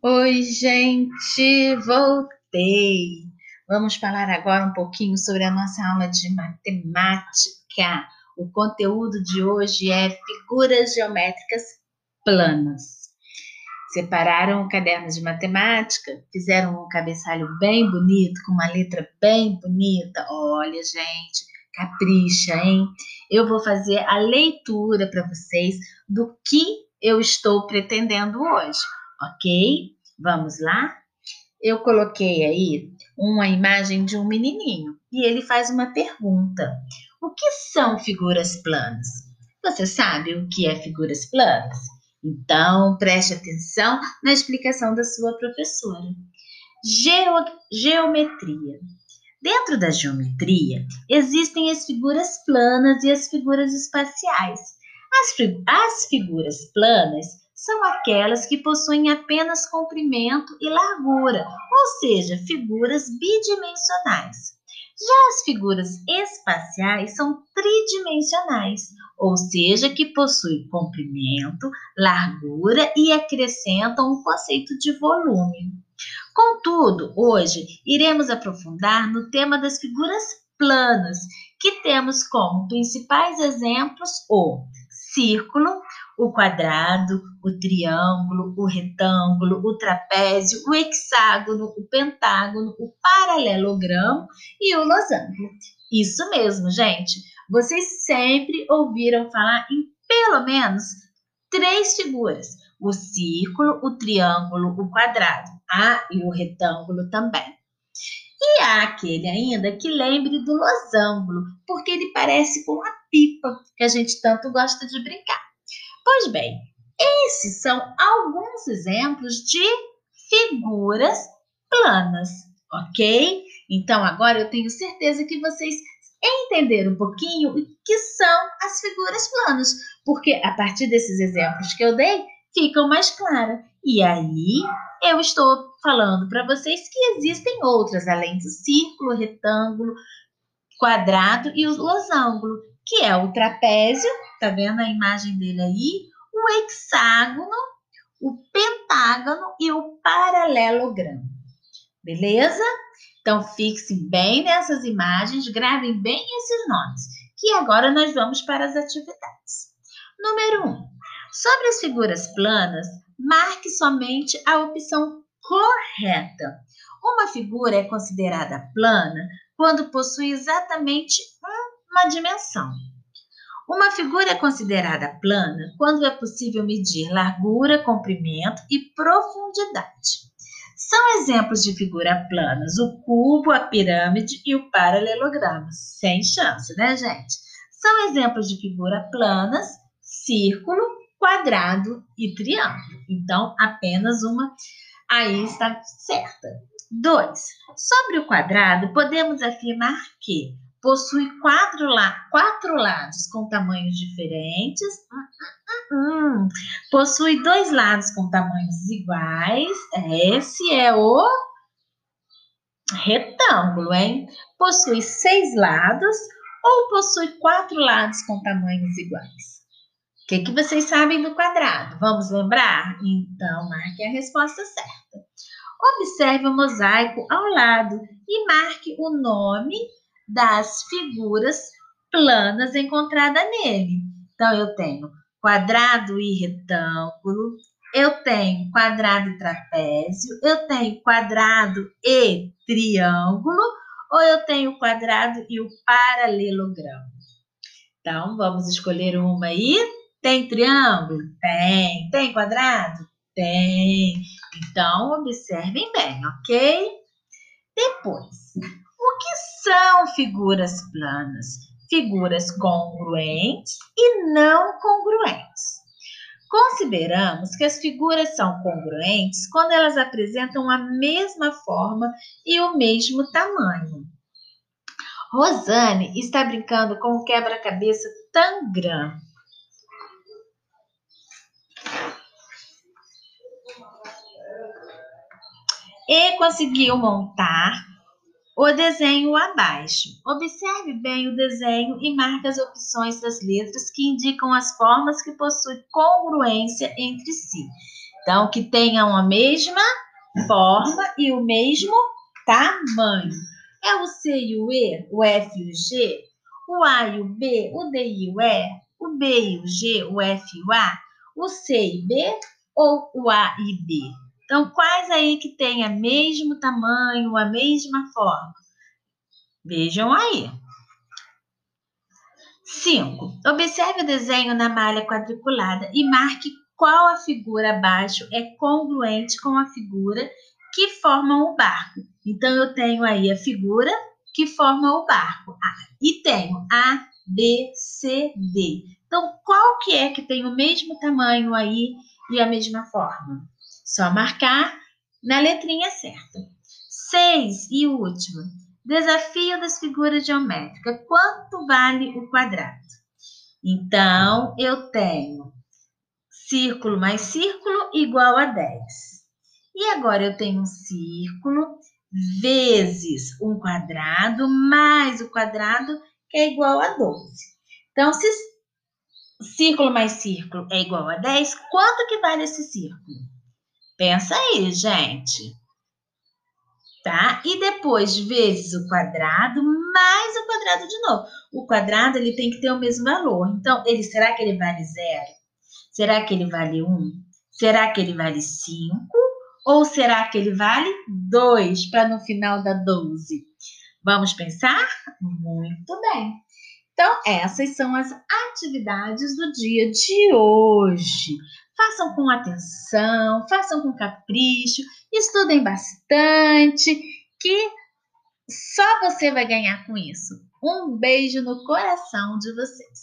Oi, gente, voltei. Vamos falar agora um pouquinho sobre a nossa aula de matemática. O conteúdo de hoje é figuras geométricas planas. Separaram o caderno de matemática, fizeram um cabeçalho bem bonito, com uma letra bem bonita. Olha, gente, capricha, hein? Eu vou fazer a leitura para vocês do que eu estou pretendendo hoje ok? Vamos lá? Eu coloquei aí uma imagem de um menininho e ele faz uma pergunta: O que são figuras planas? Você sabe o que é figuras planas? Então, preste atenção na explicação da sua professora. Geo geometria. Dentro da geometria, existem as figuras planas e as figuras espaciais. As, as figuras planas são aquelas que possuem apenas comprimento e largura, ou seja, figuras bidimensionais. Já as figuras espaciais são tridimensionais, ou seja, que possuem comprimento, largura e acrescentam o conceito de volume. Contudo, hoje iremos aprofundar no tema das figuras planas, que temos como principais exemplos o círculo, o quadrado, o triângulo, o retângulo, o trapézio, o hexágono, o pentágono, o paralelogramo e o losango. Isso mesmo, gente. Vocês sempre ouviram falar em pelo menos três figuras: o círculo, o triângulo, o quadrado. Ah, e o retângulo também. E há aquele ainda que lembre do losango, porque ele parece com a pipa que a gente tanto gosta de brincar. Pois bem, esses são alguns exemplos de figuras planas, ok? Então agora eu tenho certeza que vocês entenderam um pouquinho o que são as figuras planas, porque a partir desses exemplos que eu dei, ficam mais claras. E aí eu estou falando para vocês que existem outras, além do círculo, retângulo, quadrado e o losango, que é o trapézio, tá vendo a imagem dele aí? O hexágono, o pentágono e o paralelogramo. Beleza? Então, fixem bem nessas imagens, gravem bem esses nomes, que agora nós vamos para as atividades. Número 1. Um, sobre as figuras planas, marque somente a opção correta. Uma figura é considerada plana quando possui exatamente uma dimensão. Uma figura é considerada plana quando é possível medir largura, comprimento e profundidade. São exemplos de figura planas o cubo, a pirâmide e o paralelogramo. Sem chance, né, gente? São exemplos de figura planas, círculo, quadrado e triângulo. Então, apenas uma aí está certa. 2. Sobre o quadrado, podemos afirmar que possui quatro, la quatro lados com tamanhos diferentes. Hum, hum. Possui dois lados com tamanhos iguais. Esse é o retângulo, hein? Possui seis lados ou possui quatro lados com tamanhos iguais? O que, que vocês sabem do quadrado? Vamos lembrar? Então, marque a resposta certa. Observe o mosaico ao lado e marque o nome das figuras planas encontradas nele. Então, eu tenho quadrado e retângulo, eu tenho quadrado e trapézio, eu tenho quadrado e triângulo, ou eu tenho quadrado e o paralelogramo. Então, vamos escolher uma aí. Tem triângulo? Tem. Tem quadrado? Tem. Então, observem bem, ok? Depois, são figuras planas? Figuras congruentes e não congruentes. Consideramos que as figuras são congruentes quando elas apresentam a mesma forma e o mesmo tamanho. Rosane está brincando com o quebra-cabeça Tangram. E conseguiu montar o desenho abaixo. Observe bem o desenho e marque as opções das letras que indicam as formas que possuem congruência entre si. Então, que tenham a mesma forma e o mesmo tamanho. É o C e o E, o F e o G, o A e o B, o D e o E, o B e o G, o F e o A, o C e B ou o A e B? Então, quais aí que têm o mesmo tamanho, a mesma forma? Vejam aí. 5. Observe o desenho na malha quadriculada e marque qual a figura abaixo é congruente com a figura que forma o barco. Então, eu tenho aí a figura que forma o barco. E tenho A, B, C, D. Então, qual que é que tem o mesmo tamanho aí e a mesma forma? Só marcar na letrinha certa. 6 e último. Desafio das figuras geométricas. Quanto vale o quadrado? Então, eu tenho círculo mais círculo igual a 10. E agora eu tenho um círculo vezes um quadrado mais o quadrado que é igual a 12. Então, se círculo mais círculo é igual a 10, quanto que vale esse círculo? Pensa aí, gente. Tá? E depois vezes o quadrado mais o quadrado de novo. O quadrado ele tem que ter o mesmo valor. Então, ele será que ele vale zero? Será que ele vale 1? Será que ele vale 5? Ou será que ele vale 2 para no final dar 12? Vamos pensar? Muito bem. Então, essas são as atividades do dia de hoje. Façam com atenção, façam com capricho, estudem bastante, que só você vai ganhar com isso. Um beijo no coração de vocês.